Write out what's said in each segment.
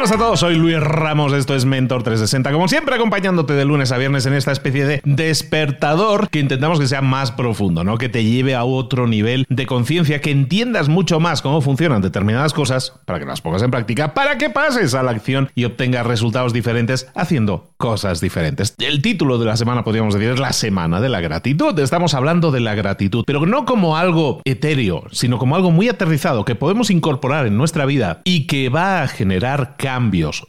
Buenas a todos, soy Luis Ramos, esto es Mentor 360, como siempre acompañándote de lunes a viernes en esta especie de despertador que intentamos que sea más profundo, ¿no? Que te lleve a otro nivel de conciencia, que entiendas mucho más cómo funcionan determinadas cosas para que las pongas en práctica, para que pases a la acción y obtengas resultados diferentes haciendo cosas diferentes. El título de la semana podríamos decir es la semana de la gratitud. Estamos hablando de la gratitud, pero no como algo etéreo, sino como algo muy aterrizado que podemos incorporar en nuestra vida y que va a generar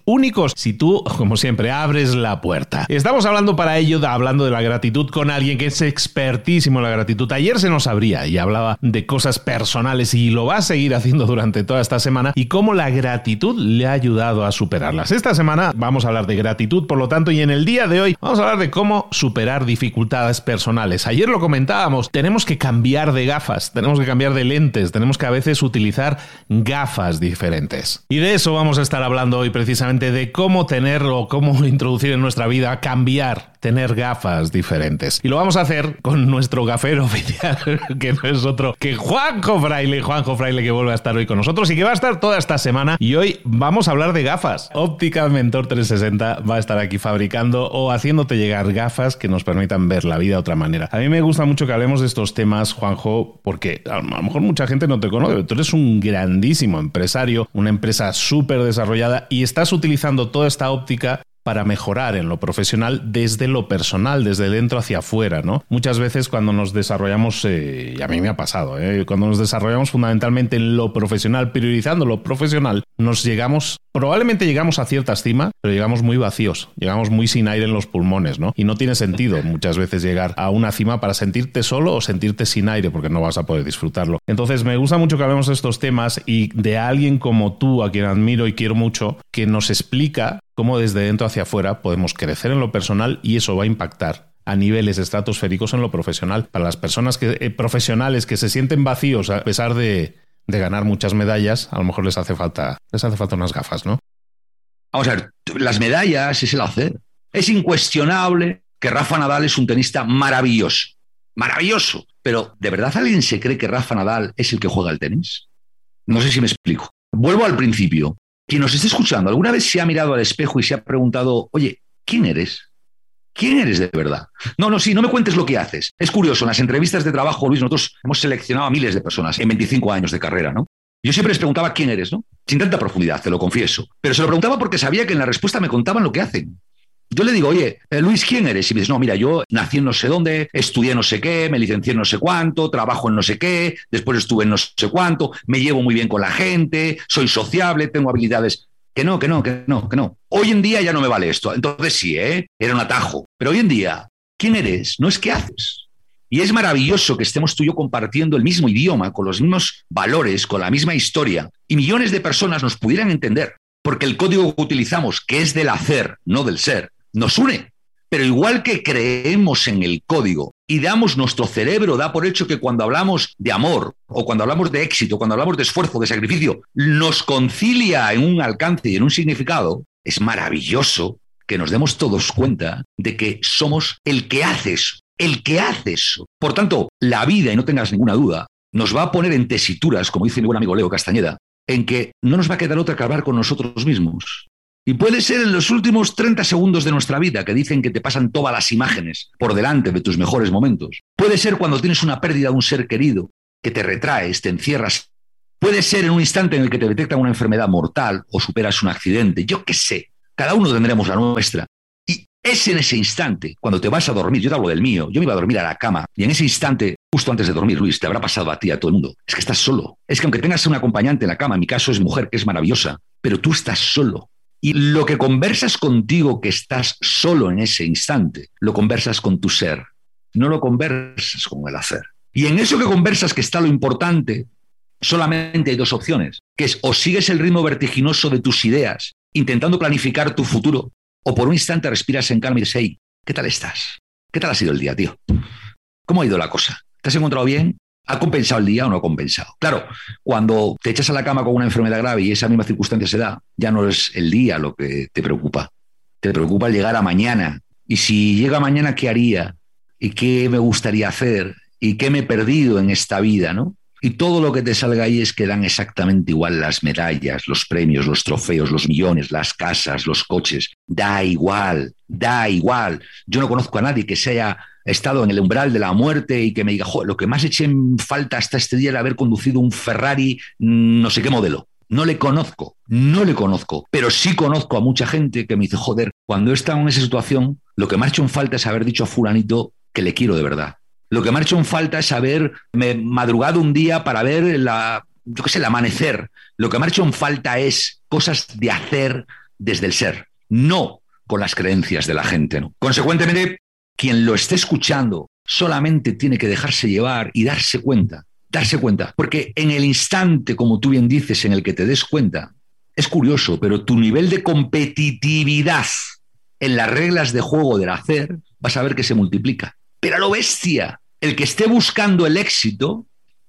únicos si tú, como siempre, abres la puerta. Estamos hablando para ello, hablando de la gratitud con alguien que es expertísimo en la gratitud. Ayer se nos abría y hablaba de cosas personales y lo va a seguir haciendo durante toda esta semana y cómo la gratitud le ha ayudado a superarlas. Esta semana vamos a hablar de gratitud, por lo tanto, y en el día de hoy vamos a hablar de cómo superar dificultades personales. Ayer lo comentábamos, tenemos que cambiar de gafas, tenemos que cambiar de lentes, tenemos que a veces utilizar gafas diferentes. Y de eso vamos a estar hablando hoy precisamente de cómo tener o cómo introducir en nuestra vida, cambiar, tener gafas diferentes. Y lo vamos a hacer con nuestro gafero oficial, que no es otro que Juanjo Fraile. Juanjo Fraile que vuelve a estar hoy con nosotros y que va a estar toda esta semana. Y hoy vamos a hablar de gafas. Óptica Mentor 360 va a estar aquí fabricando o haciéndote llegar gafas que nos permitan ver la vida de otra manera. A mí me gusta mucho que hablemos de estos temas, Juanjo, porque a lo mejor mucha gente no te conoce. Tú eres un grandísimo empresario, una empresa súper desarrollada y estás utilizando toda esta óptica para mejorar en lo profesional desde lo personal, desde dentro hacia afuera, ¿no? Muchas veces cuando nos desarrollamos, eh, y a mí me ha pasado, ¿eh? cuando nos desarrollamos fundamentalmente en lo profesional, priorizando lo profesional, nos llegamos, probablemente llegamos a cierta estima, pero llegamos muy vacíos, llegamos muy sin aire en los pulmones, ¿no? Y no tiene sentido muchas veces llegar a una cima para sentirte solo o sentirte sin aire, porque no vas a poder disfrutarlo. Entonces me gusta mucho que hablemos de estos temas y de alguien como tú, a quien admiro y quiero mucho, que nos explica cómo desde dentro hacia afuera podemos crecer en lo personal y eso va a impactar a niveles estratosféricos en lo profesional. Para las personas que, eh, profesionales que se sienten vacíos a pesar de, de, ganar muchas medallas, a lo mejor les hace falta, les hace falta unas gafas, ¿no? Vamos a ver, las medallas es el hacer. Es incuestionable que Rafa Nadal es un tenista maravilloso. Maravilloso. Pero ¿de verdad alguien se cree que Rafa Nadal es el que juega el tenis? No sé si me explico. Vuelvo al principio quien nos esté escuchando, ¿alguna vez se ha mirado al espejo y se ha preguntado, oye, ¿quién eres? ¿Quién eres de verdad? No, no, sí, no me cuentes lo que haces. Es curioso, en las entrevistas de trabajo, Luis, nosotros hemos seleccionado a miles de personas en 25 años de carrera, ¿no? Yo siempre les preguntaba quién eres, ¿no? Sin tanta profundidad, te lo confieso. Pero se lo preguntaba porque sabía que en la respuesta me contaban lo que hacen. Yo le digo, oye, eh, Luis, ¿quién eres? Y me dices, no, mira, yo nací en no sé dónde, estudié no sé qué, me licencié en no sé cuánto, trabajo en no sé qué, después estuve en no sé cuánto, me llevo muy bien con la gente, soy sociable, tengo habilidades. Que no, que no, que no, que no. Hoy en día ya no me vale esto. Entonces sí, ¿eh? Era un atajo. Pero hoy en día, ¿quién eres? No es qué haces. Y es maravilloso que estemos tú y yo compartiendo el mismo idioma, con los mismos valores, con la misma historia, y millones de personas nos pudieran entender, porque el código que utilizamos, que es del hacer, no del ser, nos une. Pero igual que creemos en el código y damos nuestro cerebro, da por hecho que cuando hablamos de amor o cuando hablamos de éxito, cuando hablamos de esfuerzo, de sacrificio, nos concilia en un alcance y en un significado, es maravilloso que nos demos todos cuenta de que somos el que hace eso, el que hace eso. Por tanto, la vida, y no tengas ninguna duda, nos va a poner en tesituras, como dice mi buen amigo Leo Castañeda, en que no nos va a quedar otra que hablar con nosotros mismos. Y puede ser en los últimos 30 segundos de nuestra vida que dicen que te pasan todas las imágenes por delante de tus mejores momentos. Puede ser cuando tienes una pérdida de un ser querido, que te retraes, te encierras. Puede ser en un instante en el que te detectan una enfermedad mortal o superas un accidente. Yo qué sé. Cada uno tendremos la nuestra. Y es en ese instante, cuando te vas a dormir, yo te hablo del mío, yo me iba a dormir a la cama, y en ese instante, justo antes de dormir, Luis, te habrá pasado a ti, a todo el mundo, es que estás solo. Es que aunque tengas un acompañante en la cama, en mi caso es mujer, que es maravillosa, pero tú estás solo. Y lo que conversas contigo que estás solo en ese instante, lo conversas con tu ser, no lo conversas con el hacer. Y en eso que conversas que está lo importante, solamente hay dos opciones, que es o sigues el ritmo vertiginoso de tus ideas, intentando planificar tu futuro, o por un instante respiras en calma y dices, hey, ¿qué tal estás? ¿Qué tal ha sido el día, tío? ¿Cómo ha ido la cosa? ¿Te has encontrado bien? ¿Ha compensado el día o no ha compensado? Claro, cuando te echas a la cama con una enfermedad grave y esa misma circunstancia se da, ya no es el día lo que te preocupa. Te preocupa llegar a mañana. Y si llega mañana, ¿qué haría? ¿Y qué me gustaría hacer? ¿Y qué me he perdido en esta vida? ¿no? Y todo lo que te salga ahí es que dan exactamente igual las medallas, los premios, los trofeos, los millones, las casas, los coches. Da igual, da igual. Yo no conozco a nadie que se haya estado en el umbral de la muerte y que me diga, lo que más eché en falta hasta este día era haber conducido un Ferrari no sé qué modelo. No le conozco, no le conozco, pero sí conozco a mucha gente que me dice, joder, cuando he estado en esa situación, lo que me ha hecho en falta es haber dicho a fulanito que le quiero de verdad. Lo que me ha hecho en falta es haber madrugado un día para ver la, yo qué sé, el amanecer. Lo que me ha hecho en falta es cosas de hacer desde el ser, no con las creencias de la gente. Consecuentemente, quien lo esté escuchando solamente tiene que dejarse llevar y darse cuenta, darse cuenta, porque en el instante, como tú bien dices, en el que te des cuenta, es curioso, pero tu nivel de competitividad en las reglas de juego del hacer, vas a ver que se multiplica. Pero a lo bestia, el que esté buscando el éxito,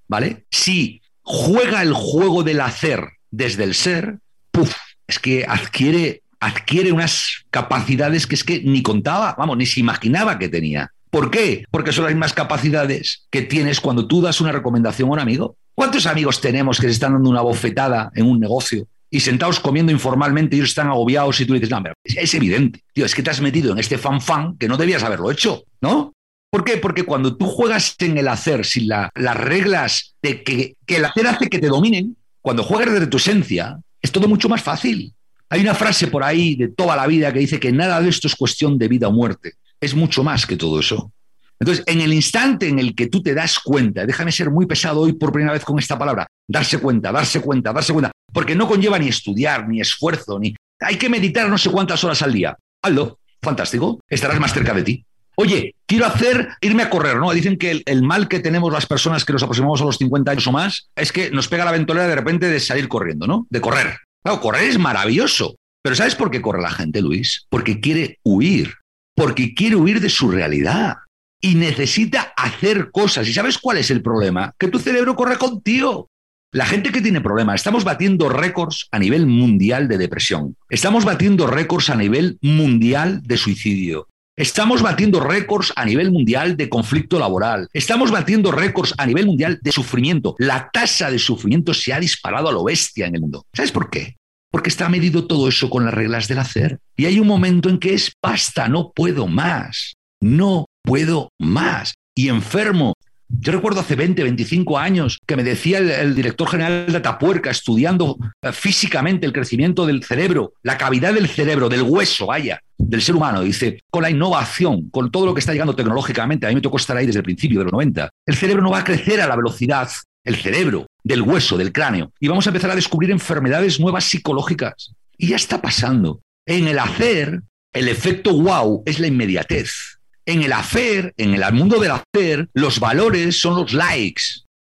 ¿vale? Si juega el juego del hacer desde el ser, ¡puf! Es que adquiere adquiere unas capacidades que es que ni contaba, vamos, ni se imaginaba que tenía. ¿Por qué? Porque son las mismas capacidades que tienes cuando tú das una recomendación a un amigo. ¿Cuántos amigos tenemos que se están dando una bofetada en un negocio y sentados comiendo informalmente y ellos están agobiados y tú dices, no, es, evidente, tío, es que te has metido en este fan fan que no debías haberlo hecho, ¿no? ¿Por qué? Porque cuando tú juegas en el hacer sin las reglas de que, que el hacer hace que te dominen, cuando juegas desde tu esencia, es todo mucho más fácil. Hay una frase por ahí de toda la vida que dice que nada de esto es cuestión de vida o muerte. Es mucho más que todo eso. Entonces, en el instante en el que tú te das cuenta, déjame ser muy pesado hoy por primera vez con esta palabra, darse cuenta, darse cuenta, darse cuenta, porque no conlleva ni estudiar, ni esfuerzo, ni... Hay que meditar no sé cuántas horas al día. Aldo, fantástico, estarás más cerca de ti. Oye, quiero hacer, irme a correr, ¿no? Dicen que el, el, mal que tenemos las personas que nos aproximamos a los 50 años o más es que nos pega la ventolera de repente de salir corriendo, ¿no? De correr. Claro, correr es maravilloso. Pero ¿sabes por qué corre la gente, Luis? Porque quiere huir. Porque quiere huir de su realidad. Y necesita hacer cosas. ¿Y sabes cuál es el problema? Que tu cerebro corre contigo. La gente que tiene problemas, estamos batiendo récords a nivel mundial de depresión. Estamos batiendo récords a nivel mundial de suicidio. Estamos batiendo récords a nivel mundial de conflicto laboral. Estamos batiendo récords a nivel mundial de sufrimiento. La tasa de sufrimiento se ha disparado a lo bestia en el mundo. ¿Sabes por qué? Porque está medido todo eso con las reglas del hacer. Y hay un momento en que es basta, no puedo más. No puedo más. Y enfermo. Yo recuerdo hace 20, 25 años que me decía el, director general de Atapuerca, estudiando eh, físicamente el crecimiento del cerebro, la cavidad del cerebro, del hueso, vaya, del ser humano. Dice, con la innovación, con todo lo que está llegando tecnológicamente, a mí me tocó estar ahí desde el principio de los 90, el cerebro no va a crecer a la velocidad, el cerebro, del hueso, del cráneo, y vamos a empezar a descubrir enfermedades nuevas psicológicas. Y ya está pasando. En el hacer, el efecto wow es la inmediatez. En el hacer, en el mundo del hacer, los valores son los likes.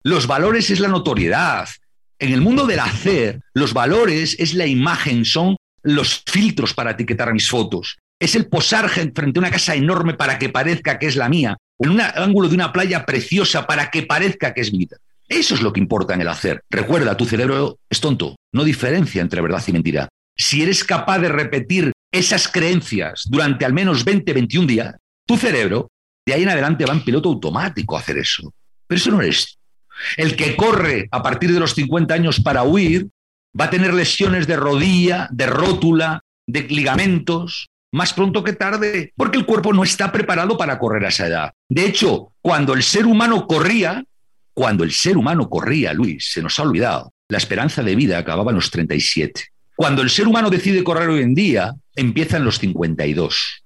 Los valores es la notoriedad. En el mundo del hacer, los valores es la imagen, son los filtros para etiquetar mis fotos. Es el posar frente a una casa enorme para que parezca que es la mía, en un ángulo de una playa preciosa para que parezca que es vida. Eso es lo que importa en el hacer. Recuerda, tu cerebro es tonto, no diferencia entre verdad y mentira. Si eres capaz de repetir esas creencias durante al menos 20, 21 días, tu cerebro de ahí en adelante va en piloto automático a hacer eso. Pero eso no eres. El que corre a partir de los 50 años para huir va a tener lesiones de rodilla, de rótula, de ligamentos, más pronto que tarde, porque el cuerpo no está preparado para correr a esa edad. De hecho, cuando el ser humano corría, cuando el ser humano corría, Luis, se nos ha olvidado, la esperanza de vida acababa en los 37. Cuando el ser humano decide correr hoy en día, empieza en los 52.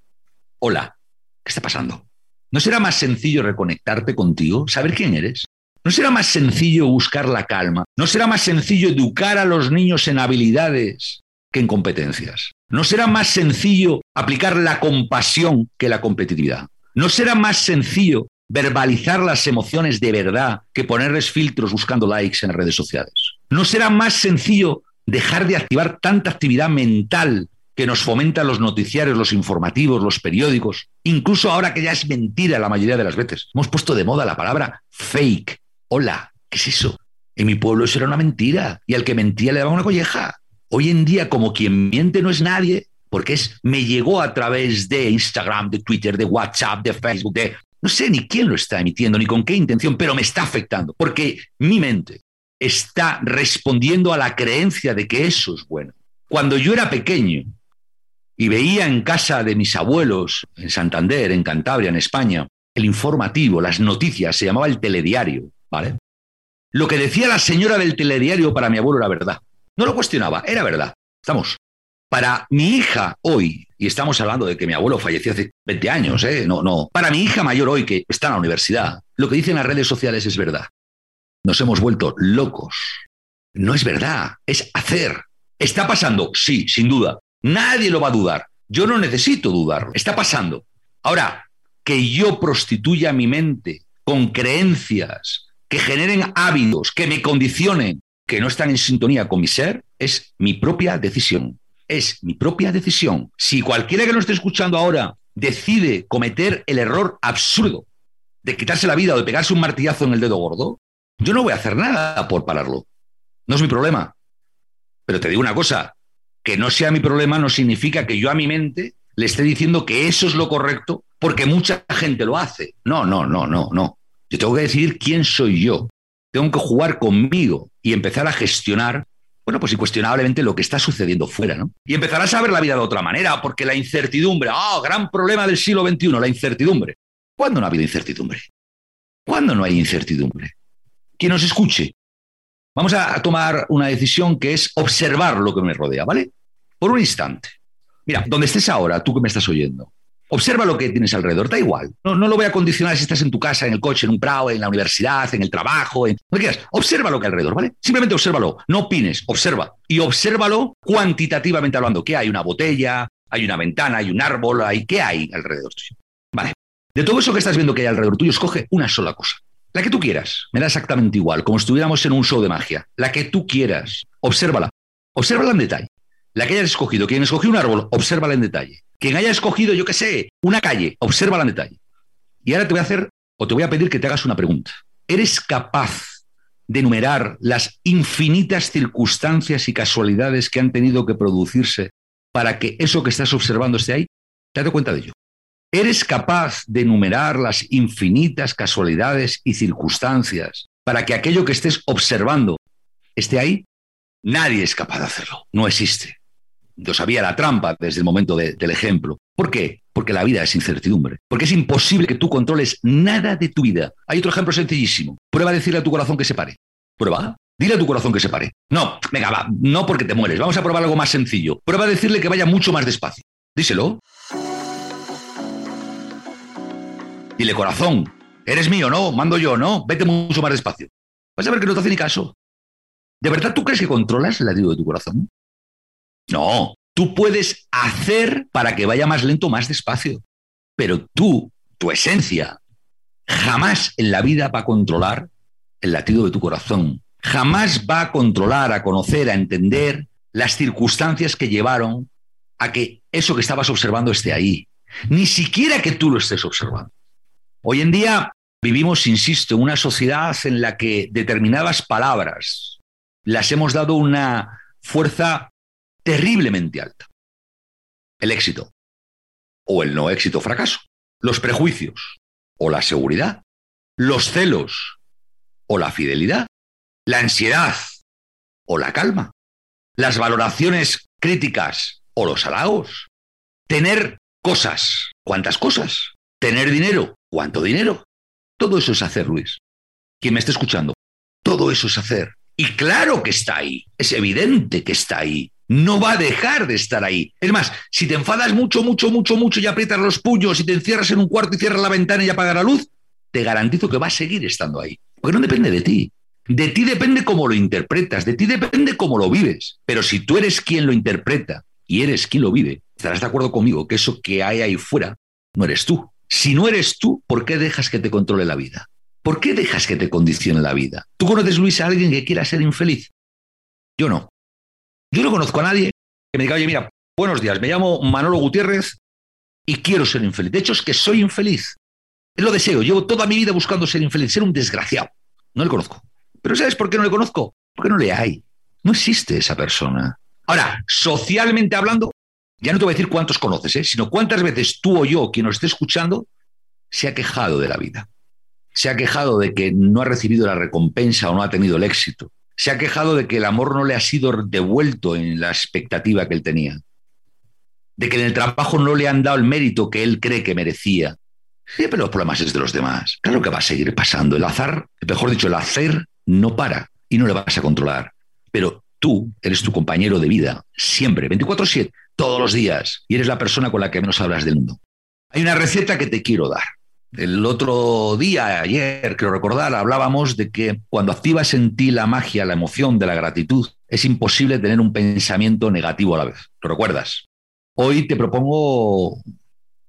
Hola, ¿qué está pasando? ¿No será más sencillo reconectarte contigo, saber quién eres? ¿No será más sencillo buscar la calma? ¿No será más sencillo educar a los niños en habilidades que en competencias? ¿No será más sencillo aplicar la compasión que la competitividad? ¿No será más sencillo verbalizar las emociones de verdad que ponerles filtros buscando likes en redes sociales. ¿No será más sencillo dejar de activar tanta actividad mental que nos fomentan los noticiarios, los informativos, los periódicos? Incluso ahora que ya es mentira la mayoría de las veces. Hemos puesto de moda la palabra fake. Hola, ¿qué es eso? En mi pueblo eso era una mentira y al que mentía le daba una colleja. Hoy en día, como quien miente no es nadie, porque es me llegó a través de Instagram, de Twitter, de WhatsApp, de Facebook, de no sé ni quién lo está emitiendo, ni con qué intención, pero me está afectando, porque mi mente está respondiendo a la creencia de que eso es bueno. Cuando yo era pequeño y veía en casa de mis abuelos, en Santander, en Cantabria, en España, el informativo, las noticias, se llamaba el telediario, ¿vale? Lo que decía la señora del telediario para mi abuelo era verdad. No lo cuestionaba, era verdad. Estamos. Para mi hija hoy, y estamos hablando de que mi abuelo falleció hace 20 años, ¿eh? No, no. Para mi hija mayor hoy, que está en la universidad, lo que dicen las redes sociales es verdad. Nos hemos vuelto locos. No es verdad, es hacer. ¿Está pasando? Sí, sin duda. Nadie lo va a dudar. Yo no necesito dudarlo. Está pasando. Ahora, que yo prostituya mi mente con creencias que generen hábitos, que me condicionen, que no están en sintonía con mi ser, es mi propia decisión es mi propia decisión. Si cualquiera que nos esté escuchando ahora decide cometer el error absurdo de quitarse la vida o de pegarse un martillazo en el dedo gordo, yo no voy a hacer nada por pararlo. No es mi problema. Pero te digo una cosa, que no sea mi problema no significa que yo a mi mente le esté diciendo que eso es lo correcto porque mucha gente lo hace. No, no, no, no, no. Yo tengo que decidir quién soy yo. Tengo que jugar conmigo y empezar a gestionar bueno, pues incuestionablemente lo que está sucediendo fuera, ¿no? Y empezarás a ver la vida de otra manera, porque la incertidumbre, ah, gran problema del siglo XXI, la incertidumbre. ¿Cuándo no ha habido incertidumbre? ¿Cuándo no hay incertidumbre? Quien nos escuche. Vamos a tomar una decisión que es observar lo que me rodea, ¿vale? Por un instante. Mira, donde estés ahora, tú que me estás oyendo, Observa lo que tienes alrededor, da igual. No, no, lo voy a condicionar si estás en tu casa, en el coche, en un prado, en la universidad, en el trabajo, en lo que quieras. Observa lo que hay alrededor, ¿vale? Simplemente obsérvalo. No opines, observa. Y obsérvalo cuantitativamente hablando. ¿Qué hay? Una botella, hay una ventana, hay un árbol, hay ¿qué hay alrededor tuyo? Vale. De todo eso que estás viendo que hay alrededor tuyo, escoge una sola cosa. La que tú quieras. Me da exactamente igual, como si estuviéramos en un show de magia. La que tú quieras. Obsérvala. Obsérvala en detalle. La que hayas escogido. Quien escogió un árbol, obsérvala en detalle. Quien haya escogido, yo qué sé, una calle, obsérvala en detalle. Y ahora te voy a hacer, o te voy a pedir que te hagas una pregunta. ¿Eres capaz de enumerar las infinitas circunstancias y casualidades que han tenido que producirse para que eso que estás observando esté ahí? ¿Te das cuenta de ello? ¿Eres capaz de enumerar las infinitas casualidades y circunstancias para que aquello que estés observando esté ahí? Nadie es capaz de hacerlo. No existe. Yo sabía la trampa desde el momento del ejemplo. ¿Por qué? Porque la vida es incertidumbre. Porque es imposible que tú controles nada de tu vida. Hay otro ejemplo sencillísimo. Prueba a decirle a tu corazón que se pare. Prueba. Dile a tu corazón que se pare. No, venga, va, no porque te mueres. Vamos a probar algo más sencillo. Prueba a decirle que vaya mucho más despacio. Díselo. Dile, corazón, eres mío, ¿no? Mando yo, ¿no? Vete mucho más despacio. Vas a ver que no te hace ni caso. ¿De verdad tú crees que controlas el latido de tu corazón? No, tú puedes hacer para que vaya más lento, más despacio. Pero tú, tu esencia, jamás en la vida va a controlar el latido de tu corazón. Jamás va a controlar, a conocer, a entender las circunstancias que llevaron a que eso que estabas observando esté ahí. Ni siquiera que tú lo estés observando. Hoy en día vivimos, insisto, en una sociedad en la que determinadas palabras las hemos dado una fuerza terriblemente alta. El éxito o el no éxito fracaso, los prejuicios o la seguridad, los celos o la fidelidad, la ansiedad o la calma, las valoraciones críticas o los halagos, tener cosas, ¿cuántas cosas? Tener dinero, ¿cuánto dinero? Todo eso es hacer, Luis. Quien me esté escuchando, todo eso es hacer. Y claro que está ahí, es evidente que está ahí. No va a dejar de estar ahí. Es más, si te enfadas mucho, mucho, mucho, mucho y aprietas los puños y te encierras en un cuarto y cierras la ventana y apagas la luz, te garantizo que va a seguir estando ahí. Porque no depende de ti. De ti depende cómo lo interpretas, de ti depende cómo lo vives. Pero si tú eres quien lo interpreta y eres quien lo vive, estarás de acuerdo conmigo que eso que hay ahí fuera no eres tú. Si no eres tú, ¿por qué dejas que te controle la vida? ¿Por qué dejas que te condicione la vida? ¿Tú conoces, Luis, a alguien que quiera ser infeliz? Yo no. Yo no conozco a nadie que me diga, oye, mira, buenos días, me llamo Manolo Gutiérrez y quiero ser infeliz. De hecho, es que soy infeliz. Lo deseo. Llevo toda mi vida buscando ser infeliz, ser un desgraciado. No le conozco. Pero ¿sabes por qué no le conozco? Porque no le hay. No existe esa persona. Ahora, socialmente hablando, ya no te voy a decir cuántos conoces, ¿eh? sino cuántas veces tú o yo, quien nos esté escuchando, se ha quejado de la vida. Se ha quejado de que no ha recibido la recompensa o no ha tenido el éxito. Se ha quejado de que el amor no le ha sido devuelto en la expectativa que él tenía. De que en el trabajo no le han dado el mérito que él cree que merecía. Pero los problemas es de los demás. Claro que va a seguir pasando. El azar, mejor dicho, el hacer no para y no le vas a controlar. Pero tú eres tu compañero de vida, siempre, 24/7, todos los días, y eres la persona con la que menos hablas del mundo. Hay una receta que te quiero dar. El otro día, ayer, creo recordar, hablábamos de que cuando activas en ti la magia, la emoción de la gratitud, es imposible tener un pensamiento negativo a la vez. ¿Lo recuerdas? Hoy te propongo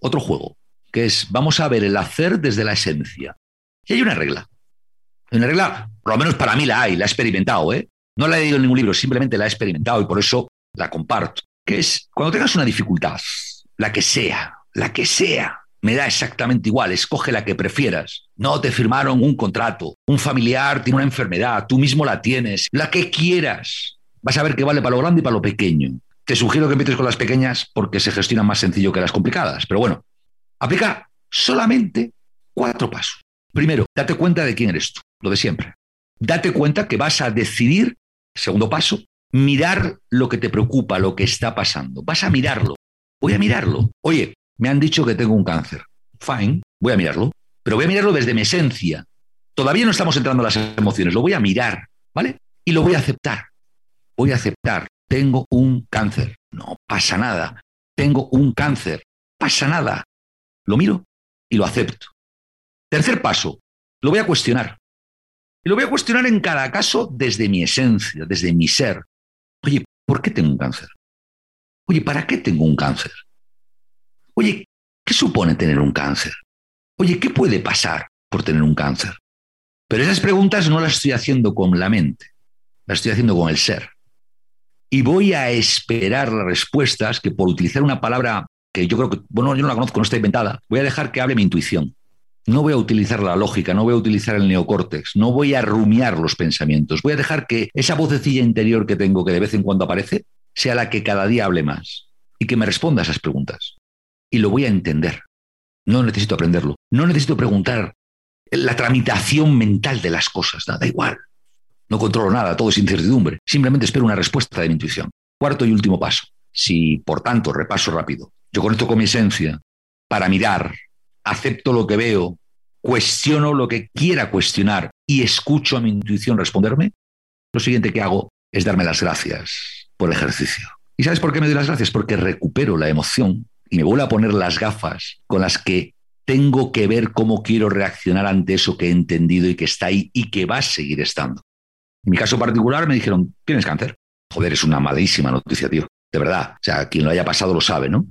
otro juego, que es, vamos a ver el hacer desde la esencia. Y hay una regla. Una regla, por lo menos para mí la hay, la he experimentado, ¿eh? No la he leído en ningún libro, simplemente la he experimentado y por eso la comparto. Que es, cuando tengas una dificultad, la que sea, la que sea, me da exactamente igual, escoge la que prefieras. No te firmaron un contrato, un familiar tiene una enfermedad, tú mismo la tienes, la que quieras. Vas a ver que vale para lo grande y para lo pequeño. Te sugiero que empieces con las pequeñas porque se gestionan más sencillo que las complicadas. Pero bueno, aplica solamente cuatro pasos. Primero, date cuenta de quién eres tú, lo de siempre. Date cuenta que vas a decidir, segundo paso, mirar lo que te preocupa, lo que está pasando. Vas a mirarlo. Voy a mirarlo. Oye, me han dicho que tengo un cáncer. Fine, voy a mirarlo. Pero voy a mirarlo desde mi esencia. Todavía no estamos entrando en las emociones. Lo voy a mirar, ¿vale? Y lo voy a aceptar. Voy a aceptar. Tengo un cáncer. No pasa nada. Tengo un cáncer. Pasa nada. Lo miro y lo acepto. Tercer paso, lo voy a cuestionar. Y lo voy a cuestionar en cada caso desde mi esencia, desde mi ser. Oye, ¿por qué tengo un cáncer? Oye, ¿para qué tengo un cáncer? Oye, ¿qué supone tener un cáncer? Oye, ¿qué puede pasar por tener un cáncer? Pero esas preguntas no las estoy haciendo con la mente, las estoy haciendo con el ser. Y voy a esperar las respuestas que por utilizar una palabra que yo creo que, bueno, yo no la conozco, no está inventada, voy a dejar que hable mi intuición. No voy a utilizar la lógica, no voy a utilizar el neocórtex, no voy a rumiar los pensamientos. Voy a dejar que esa vocecilla interior que tengo, que de vez en cuando aparece, sea la que cada día hable más y que me responda a esas preguntas. Y lo voy a entender. No necesito aprenderlo. No necesito preguntar la tramitación mental de las cosas. Nada igual. No controlo nada, todo es incertidumbre. Simplemente espero una respuesta de mi intuición. Cuarto y último paso. Si, por tanto, repaso rápido, yo conecto con mi esencia para mirar, acepto lo que veo, cuestiono lo que quiera cuestionar y escucho a mi intuición responderme, lo siguiente que hago es darme las gracias por el ejercicio. ¿Y sabes por qué me doy las gracias? Porque recupero la emoción y me vuelvo a poner las gafas con las que tengo que ver cómo quiero reaccionar ante eso que he entendido y que está ahí y que va a seguir estando. En mi caso particular me dijeron, tienes cáncer. Joder, es una malísima noticia, tío. De verdad. O sea, quien lo haya pasado lo sabe, ¿no?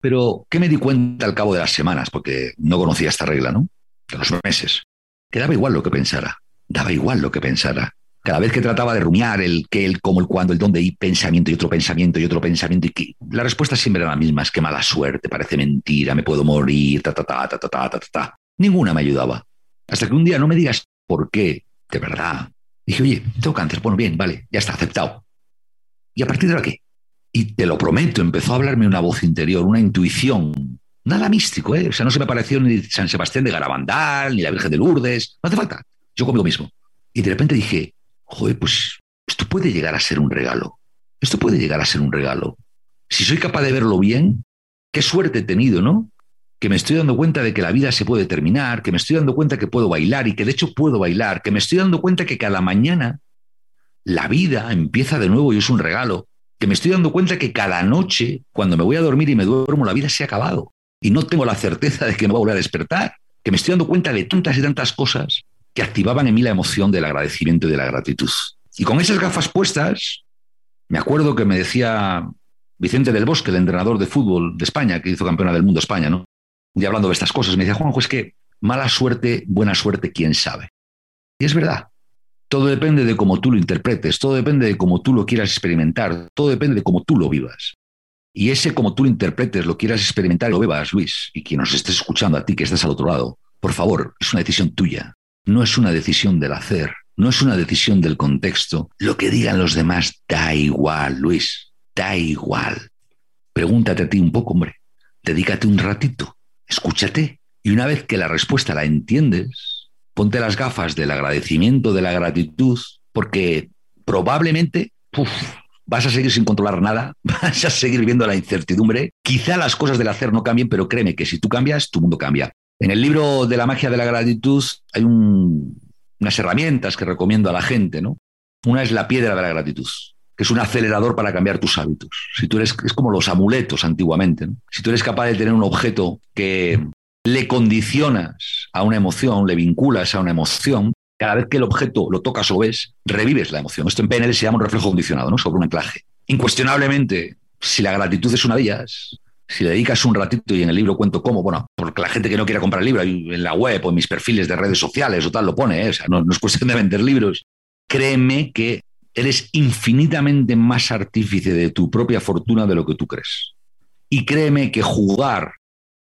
Pero, ¿qué me di cuenta al cabo de las semanas? Porque no conocía esta regla, ¿no? De los meses. Que daba igual lo que pensara. Daba igual lo que pensara. Cada vez que trataba de rumiar el qué, el cómo, el cuándo, el dónde, y pensamiento y otro pensamiento y otro pensamiento, y que la respuesta siempre era la misma: es que mala suerte, parece mentira, me puedo morir, ta, ta, ta, ta, ta, ta, ta, ta. Ninguna me ayudaba. Hasta que un día no me digas por qué, de verdad. Dije, oye, tengo cáncer. Bueno, bien, vale, ya está, aceptado. ¿Y a partir de aquí? Y te lo prometo, empezó a hablarme una voz interior, una intuición. Nada místico, ¿eh? O sea, no se me pareció ni San Sebastián de Garabandal, ni la Virgen de Lourdes. No hace falta. Yo conmigo mismo. Y de repente dije, joder, pues esto puede llegar a ser un regalo. Esto puede llegar a ser un regalo. Si soy capaz de verlo bien, qué suerte he tenido, ¿no? Que me estoy dando cuenta de que la vida se puede terminar, que me estoy dando cuenta que puedo bailar y que de hecho puedo bailar, que me estoy dando cuenta que cada mañana la vida empieza de nuevo y es un regalo, que me estoy dando cuenta que cada noche, cuando me voy a dormir y me duermo, la vida se ha acabado y no tengo la certeza de que me voy a volver a despertar, que me estoy dando cuenta de tantas y tantas cosas que activaban en mí la emoción del agradecimiento y de la gratitud. Y con esas gafas puestas, me acuerdo que me decía Vicente del Bosque, el entrenador de fútbol de España, que hizo campeona del mundo España, ¿no? Y hablando de estas cosas, me decía, Juanjo, es que mala suerte, buena suerte, quién sabe. Y es verdad. Todo depende de cómo tú lo interpretes, todo depende de cómo tú lo quieras experimentar, todo depende de cómo tú lo vivas. Y ese como tú lo interpretes, lo quieras experimentar lo bebas, Luis, y quien nos estés escuchando a ti que estás al otro lado, por favor, es una decisión tuya. No es una decisión del hacer, no es una decisión del contexto. Lo que digan los demás da igual, Luis, da igual. Pregúntate a ti un poco, hombre. Dedícate un ratito, escúchate. Y una vez que la respuesta la entiendes, ponte las gafas del agradecimiento, de la gratitud, porque probablemente vas a seguir sin controlar nada, vas a seguir viviendo la incertidumbre. Quizá las cosas del hacer no cambien, pero créeme que si tú cambias, tu mundo cambia. En el libro de la magia de la gratitud hay unas herramientas que recomiendo a la gente, ¿no? Una es la piedra de la gratitud, que es un acelerador para cambiar tus hábitos. Si tú eres, es como los amuletos antiguamente, Si tú eres capaz de tener un objeto que le condicionas a una emoción, le vinculas a una emoción, cada vez que el objeto lo tocas o ves, revives la emoción. Esto en PNL se llama un reflejo condicionado, ¿no? Sobre un anclaje. Incuestionablemente, si la gratitud es una de ellas, si le dedicas un ratito y en el libro cuento cómo, bueno, porque la gente que no quiera comprar el libro, en la web o en mis perfiles de redes sociales o tal lo pone, ¿eh? o sea, no, no es cuestión de vender libros. Créeme que eres infinitamente más artífice de tu propia fortuna de lo que tú crees. Y créeme que jugar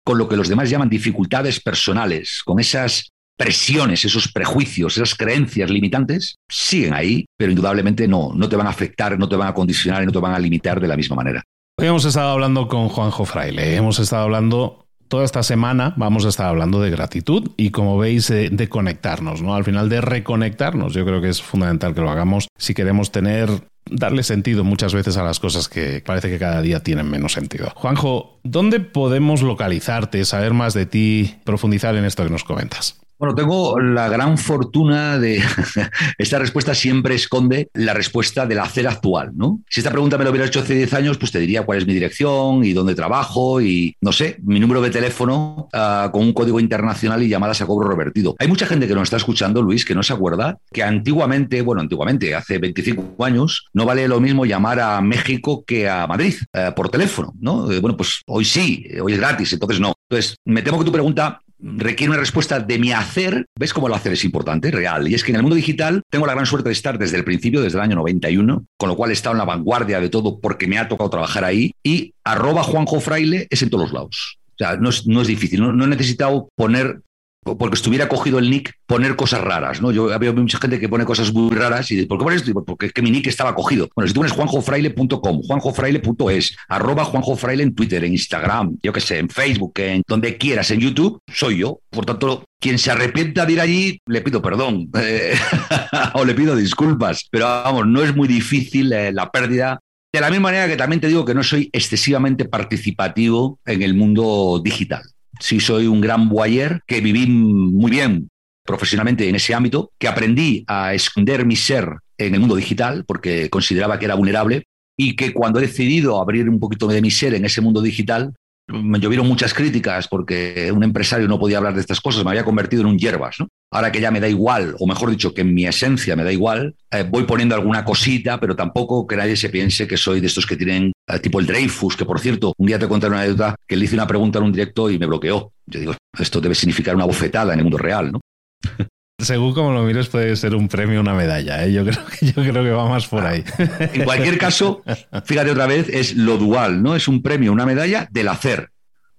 con lo que los demás llaman dificultades personales, con esas presiones, esos prejuicios, esas creencias limitantes, siguen ahí, pero indudablemente no, no te van a afectar, no te van a condicionar y no te van a limitar de la misma manera. Hoy hemos estado hablando con Juanjo Fraile, hemos estado hablando toda esta semana, vamos a estar hablando de gratitud y como veis de, conectarnos, ¿no? Al final de reconectarnos, yo creo que es fundamental que lo hagamos si queremos tener darle sentido muchas veces a las cosas que parece que cada día tienen menos sentido. Juanjo, ¿dónde podemos localizarte, saber más de ti, profundizar en esto que nos comentas? Bueno, tengo la gran fortuna de. esta respuesta siempre esconde la respuesta del hacer actual, ¿no? Si esta pregunta me lo hubiera hecho hace 10 años, pues te diría cuál es mi dirección y dónde trabajo y, no sé, mi número de teléfono ah, con un código internacional y llamadas a cobro revertido. Hay mucha gente que nos está escuchando, Luis, que no se acuerda que antiguamente, bueno, antiguamente, hace 25 años, no vale lo mismo llamar a México que a Madrid eh, por teléfono, ¿no? Eh, bueno, pues hoy sí, hoy es gratis, entonces no. Entonces, me temo que tu pregunta requiere una respuesta de mi hacer. ¿Ves cómo el hacer es importante, real? Y es que en el mundo digital tengo la gran suerte de estar desde el principio, desde el año 91, con lo cual he estado en la vanguardia de todo porque me ha tocado trabajar ahí. Y arroba Juanjo Fraile es en todos los lados. O sea, no es, no es difícil, no, no, he necesitado poner porque estuviera cogido el nick, poner cosas raras, ¿no? Yo había mucha gente que pone cosas muy raras y ¿por qué pones esto? Porque es que mi nick estaba cogido. Bueno, si tú pones juanjofraile.com, juanjofraile.es, arroba juanjofraile en Twitter, en Instagram, yo qué sé, en Facebook, en donde quieras, en YouTube, soy yo. Por tanto, quien se arrepienta de ir allí, le pido perdón eh, o le pido disculpas. Pero vamos, no es muy difícil eh, la pérdida de la misma manera que también te digo que no soy excesivamente participativo en el mundo digital sí soy un gran boyer, que viví muy bien profesionalmente en ese ámbito, que aprendí a esconder mi ser en el mundo digital porque consideraba que era vulnerable y que cuando he decidido abrir un poquito de mi ser en ese mundo digital, me llovieron muchas críticas porque un empresario no podía hablar de estas cosas, me había convertido en un hierbas, ¿no? Ahora que ya me da igual, o mejor dicho, que en mi esencia me da igual, eh, voy poniendo alguna cosita, pero tampoco que nadie se piense que soy de estos que tienen eh, tipo el Dreyfus, que por cierto, un día te conté una anécdota que le hice una pregunta en un directo y me bloqueó. Yo digo, esto debe significar una bofetada en el mundo real, ¿no? Según como lo mires, puede ser un premio, una medalla. ¿eh? Yo, creo que, yo creo que va más por ahí. En cualquier caso, fíjate otra vez, es lo dual, ¿no? Es un premio, una medalla del hacer.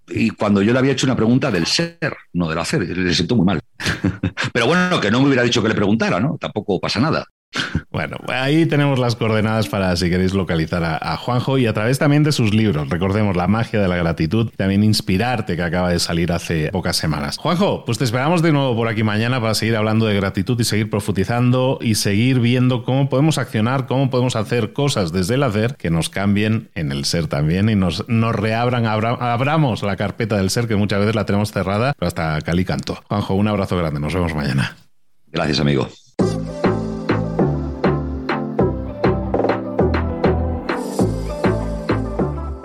Y cuando yo le había hecho una pregunta del ser, no del hacer, le sentó muy mal. Pero bueno, que no me hubiera dicho que le preguntara, ¿no? Tampoco pasa nada. Bueno, ahí tenemos las coordenadas para si queréis localizar a, Juanjo y a través también de sus libros. Recordemos La magia de la gratitud, también Inspirarte, que acaba de salir hace pocas semanas. Juanjo, pues te esperamos de nuevo por aquí mañana para seguir hablando de gratitud y seguir profundizando y seguir viendo cómo podemos accionar, cómo podemos hacer cosas desde el hacer que nos cambien en el ser también y nos, nos reabran, abramos la carpeta del ser que muchas veces la tenemos cerrada, pero hasta Cali canto. Juanjo, un abrazo grande, nos vemos mañana. Gracias, amigo.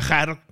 viajar